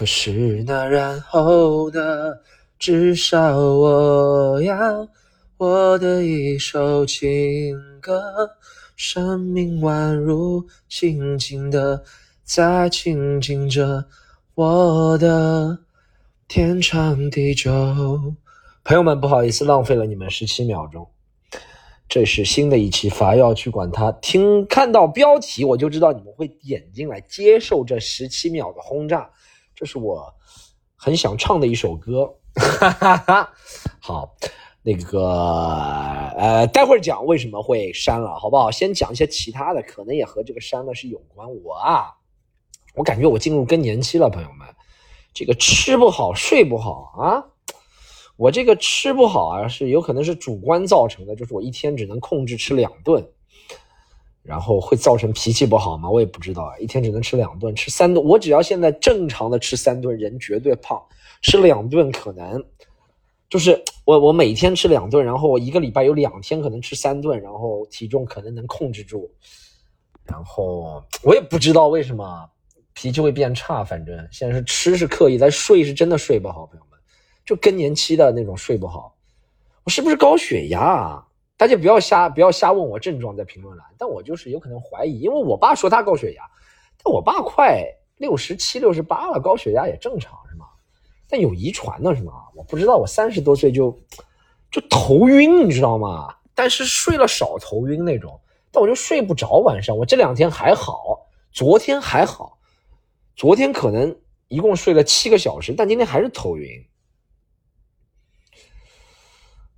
可是那然后呢？至少我要我的一首情歌，生命宛如静静的在倾听着我的天长地久。朋友们，不好意思，浪费了你们十七秒钟。这是新的一期，伐要去管它。听看到标题，我就知道你们会点进来接受这十七秒的轰炸。这是我很想唱的一首歌。好，那个呃，待会儿讲为什么会删了，好不好？先讲一些其他的，可能也和这个删了是有关。我啊，我感觉我进入更年期了，朋友们，这个吃不好睡不好啊，我这个吃不好啊，是有可能是主观造成的，就是我一天只能控制吃两顿，然后会造成脾气不好吗？我也不知道啊，一天只能吃两顿，吃三顿，我只要现在正常的吃三顿，人绝对胖。吃两顿可能，就是我我每天吃两顿，然后我一个礼拜有两天可能吃三顿，然后体重可能能控制住，然后我也不知道为什么脾气会变差，反正现在是吃是刻意，但睡是真的睡不好，朋友们，就更年期的那种睡不好，我是不是高血压？啊？大家不要瞎不要瞎问我症状在评论栏，但我就是有可能怀疑，因为我爸说他高血压，但我爸快六十七六十八了，高血压也正常是吗？但有遗传的是吗？我不知道，我三十多岁就就头晕，你知道吗？但是睡了少头晕那种，但我就睡不着晚上。我这两天还好，昨天还好，昨天可能一共睡了七个小时，但今天还是头晕。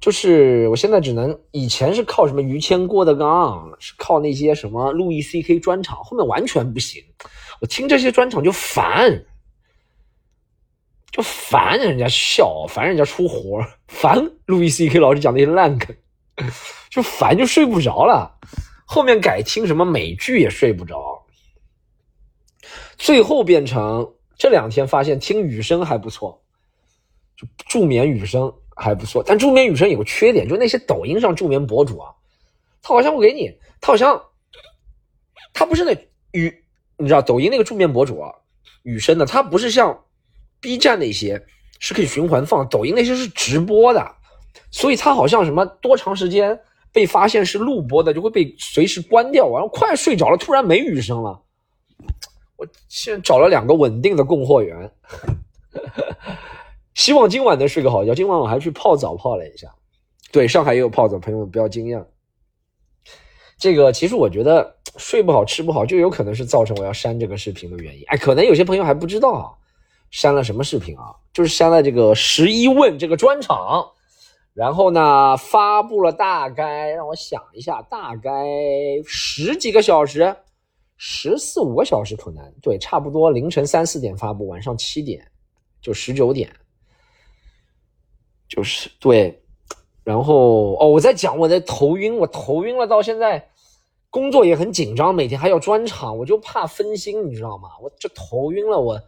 就是我现在只能，以前是靠什么于谦、郭德纲，是靠那些什么路易 C K 专场，后面完全不行，我听这些专场就烦。就烦人家笑，烦人家出活烦路易 C K 老师讲那些烂梗，就烦就睡不着了。后面改听什么美剧也睡不着，最后变成这两天发现听雨声还不错，就助眠雨声还不错。但助眠雨声有个缺点，就那些抖音上助眠博主啊，他好像会给你，他好像他不是那雨，你知道抖音那个助眠博主啊，雨声的，他不是像。B 站那些是可以循环放，抖音那些是直播的，所以他好像什么多长时间被发现是录播的，就会被随时关掉。然后快睡着了，突然没雨声了。我现在找了两个稳定的供货源，希望今晚能睡个好觉。今晚我还去泡澡泡了一下，对，上海也有泡澡，朋友们不要惊讶。这个其实我觉得 睡不好、吃不好，就有可能是造成我要删这个视频的原因。哎，可能有些朋友还不知道啊。删了什么视频啊？就是删了这个十一问这个专场，然后呢发布了大概让我想一下，大概十几个小时，十四五个小时可能对，差不多凌晨三四点发布，晚上七点就十九点，就是对，然后哦我在讲我在头晕，我头晕了，到现在工作也很紧张，每天还要专场，我就怕分心，你知道吗？我这头晕了，我。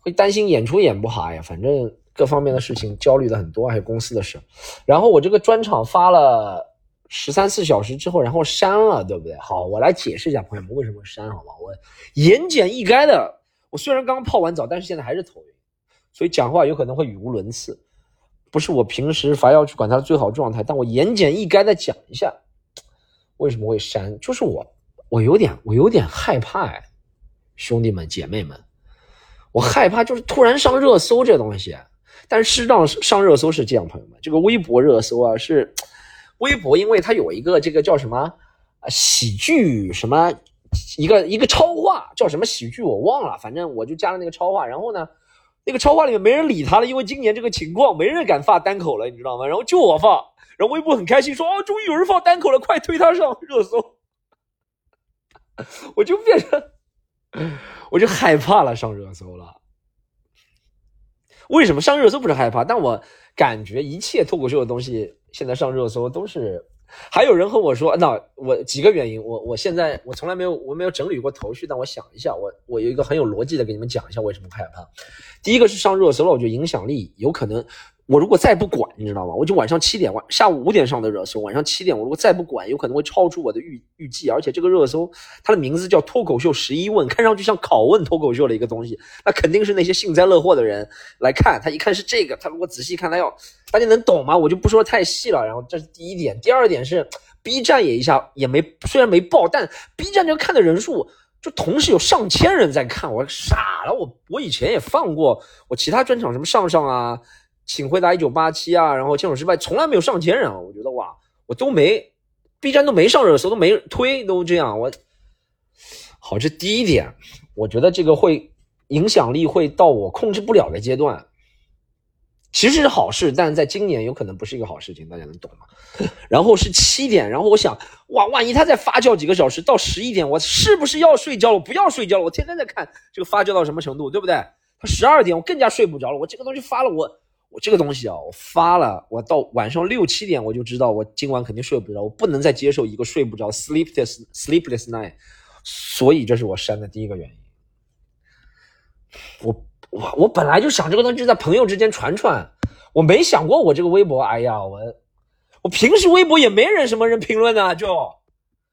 会担心演出演不好呀，反正各方面的事情焦虑的很多，还有公司的事。然后我这个专场发了十三四小时之后，然后删了，对不对？好，我来解释一下朋友们为什么删，好吧？我言简意赅的，我虽然刚泡完澡，但是现在还是头晕，所以讲话有可能会语无伦次，不是我平时凡要去管他的最好状态。但我言简意赅的讲一下为什么会删，就是我我有点我有点害怕哎，兄弟们姐妹们。我害怕就是突然上热搜这东西，但是适当上热搜是这样，朋友们，这个微博热搜啊是微博，因为它有一个这个叫什么啊喜剧什么一个一个超话叫什么喜剧我忘了，反正我就加了那个超话，然后呢那个超话里面没人理他了，因为今年这个情况没人敢发单口了，你知道吗？然后就我放，然后微博很开心说哦，终于有人放单口了，快推他上热搜，我就变成。我就害怕了，上热搜了。为什么上热搜不是害怕？但我感觉一切脱口秀的东西现在上热搜都是。还有人和我说，那我几个原因，我我现在我从来没有我没有整理过头绪，但我想一下，我我有一个很有逻辑的给你们讲一下为什么害怕。第一个是上热搜了，我觉得影响力有可能我如果再不管，你知道吗？我就晚上七点，晚下午五点上的热搜，晚上七点，我如果再不管，有可能会超出我的预预计。而且这个热搜，它的名字叫“脱口秀十一问”，看上去像拷问脱口秀的一个东西，那肯定是那些幸灾乐祸的人来看。他一看是这个，他如果仔细看，他要大家能懂吗？我就不说太细了。然后这是第一点，第二点是 B 站也一下也没，虽然没爆，但 B 站这个看的人数就同时有上千人在看，我傻了。我我以前也放过我其他专场，什么上上啊。请回答一九八七啊，然后牵手失败从来没有上千人啊，我觉得哇，我都没，B 站都没上热搜，都没推，都这样，我好，这第一点，我觉得这个会影响力会到我控制不了的阶段，其实是好事，但是在今年有可能不是一个好事情，大家能懂吗？然后是七点，然后我想，哇，万一他再发酵几个小时到十一点，我是不是要睡觉了？我不要睡觉了，我天天在看这个发酵到什么程度，对不对？他十二点我更加睡不着了，我这个东西发了我。我这个东西啊，我发了，我到晚上六七点我就知道，我今晚肯定睡不着，我不能再接受一个睡不着 sleepless sleepless night，所以这是我删的第一个原因。我我我本来就想这个东西就在朋友之间传传，我没想过我这个微博，哎呀，我我平时微博也没人什么人评论呢，就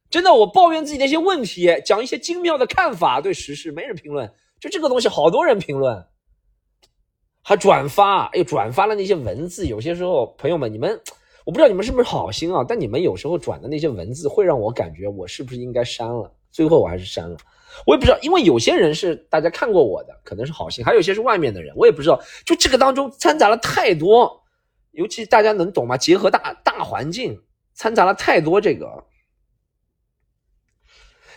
真的我抱怨自己的一些问题，讲一些精妙的看法，对时事没人评论，就这个东西好多人评论。还转发，哎，转发了那些文字，有些时候，朋友们，你们，我不知道你们是不是好心啊，但你们有时候转的那些文字，会让我感觉我是不是应该删了？最后我还是删了，我也不知道，因为有些人是大家看过我的，可能是好心，还有些是外面的人，我也不知道，就这个当中掺杂了太多，尤其大家能懂吗？结合大大环境，掺杂了太多这个。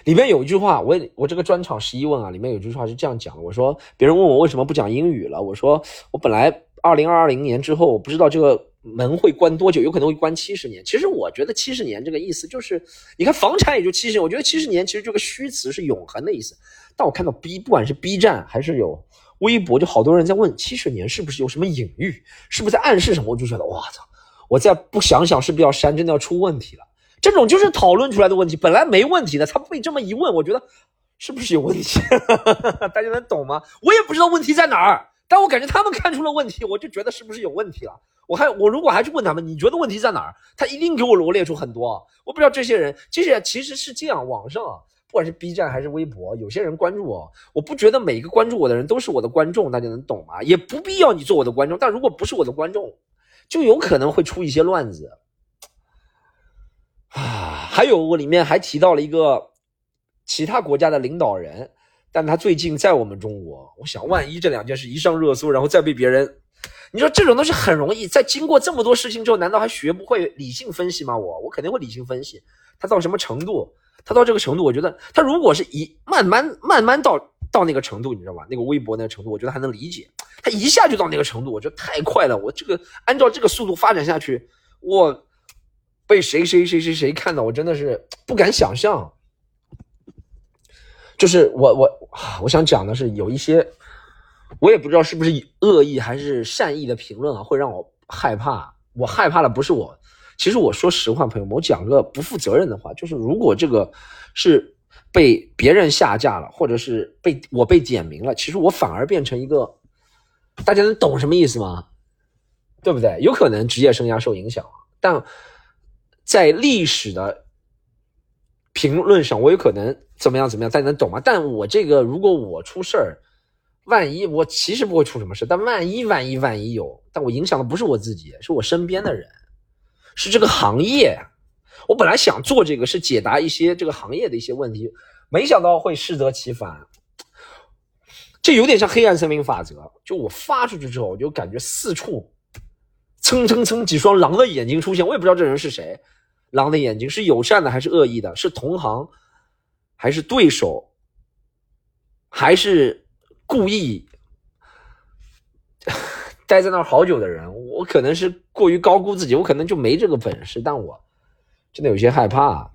里面有一句话，我我这个专场十一问啊，里面有句话是这样讲的：我说别人问我为什么不讲英语了，我说我本来二零二零年之后，我不知道这个门会关多久，有可能会关七十年。其实我觉得七十年这个意思就是，你看房产也就七十年，我觉得七十年其实这个虚词是永恒的意思。但我看到 B 不管是 B 站还是有微博，就好多人在问七十年是不是有什么隐喻，是不是在暗示什么？我就觉得我操，我再不想想是不是要删，真的要出问题了。这种就是讨论出来的问题，本来没问题的，他被这么一问，我觉得是不是有问题？大家能懂吗？我也不知道问题在哪儿，但我感觉他们看出了问题，我就觉得是不是有问题了？我还我如果还去问他们，你觉得问题在哪儿？他一定给我罗列出很多。我不知道这些人，这些其实是这样，网上啊，不管是 B 站还是微博，有些人关注我，我不觉得每一个关注我的人都是我的观众，大家能懂吗？也不必要你做我的观众，但如果不是我的观众，就有可能会出一些乱子。还有我里面还提到了一个其他国家的领导人，但他最近在我们中国。我想，万一这两件事一上热搜，然后再被别人，你说这种东西很容易。在经过这么多事情之后，难道还学不会理性分析吗？我我肯定会理性分析。他到什么程度？他到这个程度，我觉得他如果是一慢慢慢慢到到那个程度，你知道吧？那个微博那个程度，我觉得还能理解。他一下就到那个程度，我觉得太快了。我这个按照这个速度发展下去，我。被谁谁谁谁谁看到，我真的是不敢想象。就是我我我想讲的是，有一些我也不知道是不是恶意还是善意的评论啊，会让我害怕。我害怕的不是我，其实我说实话，朋友们，我讲个不负责任的话，就是如果这个是被别人下架了，或者是被我被点名了，其实我反而变成一个，大家能懂什么意思吗？对不对？有可能职业生涯受影响，但。在历史的评论上，我有可能怎么样怎么样，大家能懂吗？但我这个，如果我出事儿，万一我其实不会出什么事，但万一万一万一有，但我影响的不是我自己，是我身边的人，是这个行业。我本来想做这个，是解答一些这个行业的一些问题，没想到会适得其反。这有点像黑暗森林法则，就我发出去之后，我就感觉四处蹭蹭蹭几双狼的眼睛出现，我也不知道这人是谁。狼的眼睛是友善的还是恶意的？是同行，还是对手，还是故意 待在那儿好久的人？我可能是过于高估自己，我可能就没这个本事，但我真的有些害怕。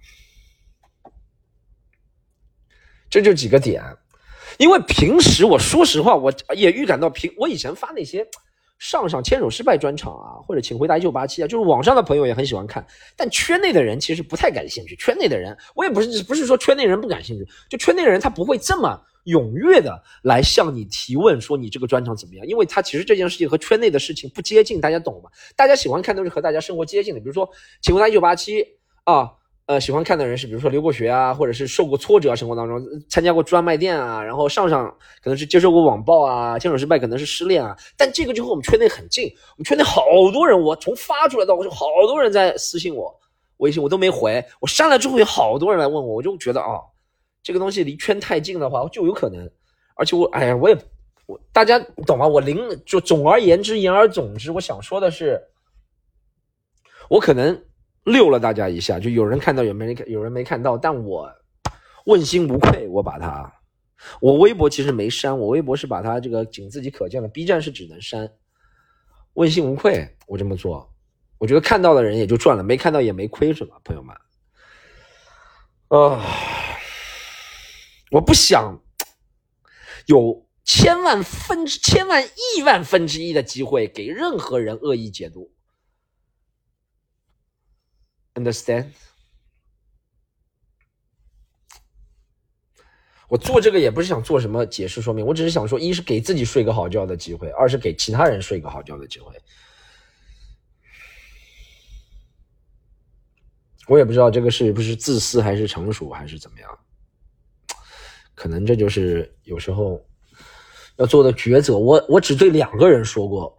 这就几个点，因为平时我说实话，我也预感到平我以前发那些。上上牵手失败专场啊，或者请回答一九八七啊，就是网上的朋友也很喜欢看，但圈内的人其实不太感兴趣。圈内的人，我也不是不是说圈内人不感兴趣，就圈内的人他不会这么踊跃的来向你提问，说你这个专场怎么样？因为他其实这件事情和圈内的事情不接近，大家懂吗？大家喜欢看都是和大家生活接近的，比如说《请回答一九八七》啊。呃，喜欢看的人是，比如说留过学啊，或者是受过挫折，生活当中参加过专卖店啊，然后上上可能是接受过网暴啊，牵手失败可能是失恋啊。但这个就和我们圈内很近，我们圈内好多人，我从发出来到我就好多人在私信我微信，我都没回，我删了之后有好多人来问我，我就觉得啊，这个东西离圈太近的话就有可能，而且我哎呀，我也我大家懂吗？我零就总而言之言而总之，我想说的是，我可能。溜了大家一下，就有人看到，有没人看，有人没看到，但我问心无愧，我把它，我微博其实没删，我微博是把它这个仅自己可见的，B 站是只能删，问心无愧，我这么做，我觉得看到的人也就赚了，没看到也没亏什么，朋友们，啊，我不想有千万分之千万亿万分之一的机会给任何人恶意解读。Understand？我做这个也不是想做什么解释说明，我只是想说，一是给自己睡个好觉的机会，二是给其他人睡个好觉的机会。我也不知道这个是不是自私，还是成熟，还是怎么样。可能这就是有时候要做的抉择。我我只对两个人说过。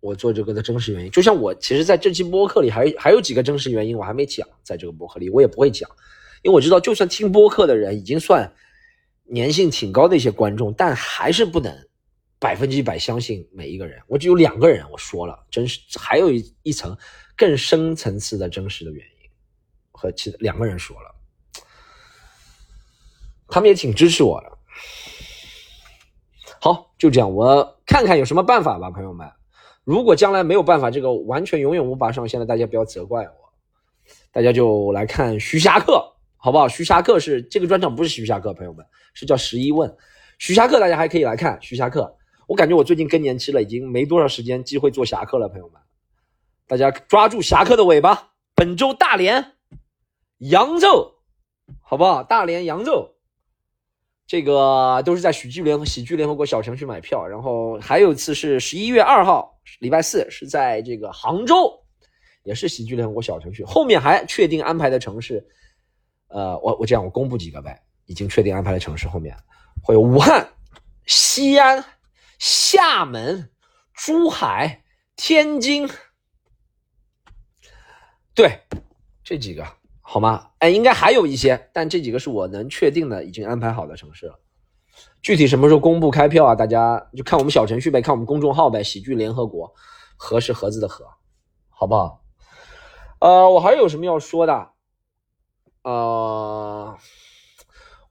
我做这个的真实原因，就像我其实在这期播客里还还有几个真实原因我还没讲，在这个播客里我也不会讲，因为我知道就算听播客的人已经算粘性挺高的一些观众，但还是不能百分之一百相信每一个人。我只有两个人我说了真实，还有一一层更深层次的真实的原因和其两个人说了，他们也挺支持我的。好，就这样，我看看有什么办法吧，朋友们。如果将来没有办法，这个完全永远无法上线的，大家不要责怪我，大家就来看徐霞客，好不好？徐霞客是这个专场，不是徐霞客，朋友们是叫十一问，徐霞客大家还可以来看徐霞客。我感觉我最近更年期了，已经没多少时间机会做侠客了，朋友们，大家抓住侠客的尾巴。本周大连、扬州，好不好？大连、扬州。这个都是在喜剧联喜剧联合国小程序买票，然后还有一次是十一月二号，礼拜四是在这个杭州，也是喜剧联合国小程序。后面还确定安排的城市，呃，我我这样我公布几个呗，已经确定安排的城市后面会有武汉、西安、厦门、珠海、天津，对，这几个。好吗？哎，应该还有一些，但这几个是我能确定的，已经安排好的城市了。具体什么时候公布开票啊？大家就看我们小程序呗，看我们公众号呗。喜剧联合国，和是盒子的和，好不好？呃，我还有什么要说的？呃，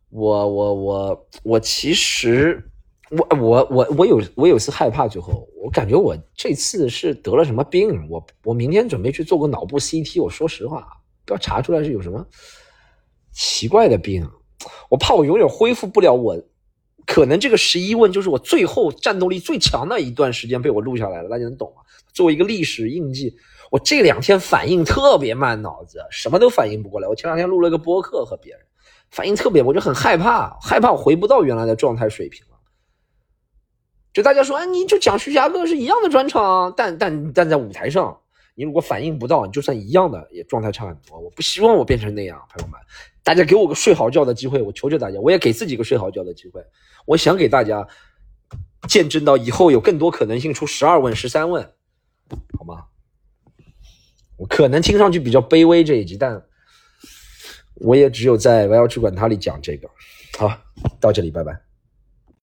我我我我其实我我我我有我有次害怕，最后我感觉我这次是得了什么病？我我明天准备去做个脑部 CT。我说实话。不要查出来是有什么奇怪的病，我怕我永远恢复不了。我可能这个十一问就是我最后战斗力最强的一段时间被我录下来了，大家能懂吗？作为一个历史印记，我这两天反应特别慢，脑子什么都反应不过来。我前两天录了个播客和别人，反应特别，我就很害怕，害怕我回不到原来的状态水平了。就大家说，哎，你就讲徐霞客是一样的专场，但但但在舞台上。你如果反应不到，你就算一样的，也状态差很多。我不希望我变成那样，朋友们，大家给我个睡好觉的机会，我求求大家，我也给自己个睡好觉的机会。我想给大家见证到以后有更多可能性出十二问、十三问，好吗？我可能听上去比较卑微这一集，但我也只有在 Y 要去管他里讲这个。好，到这里，拜拜。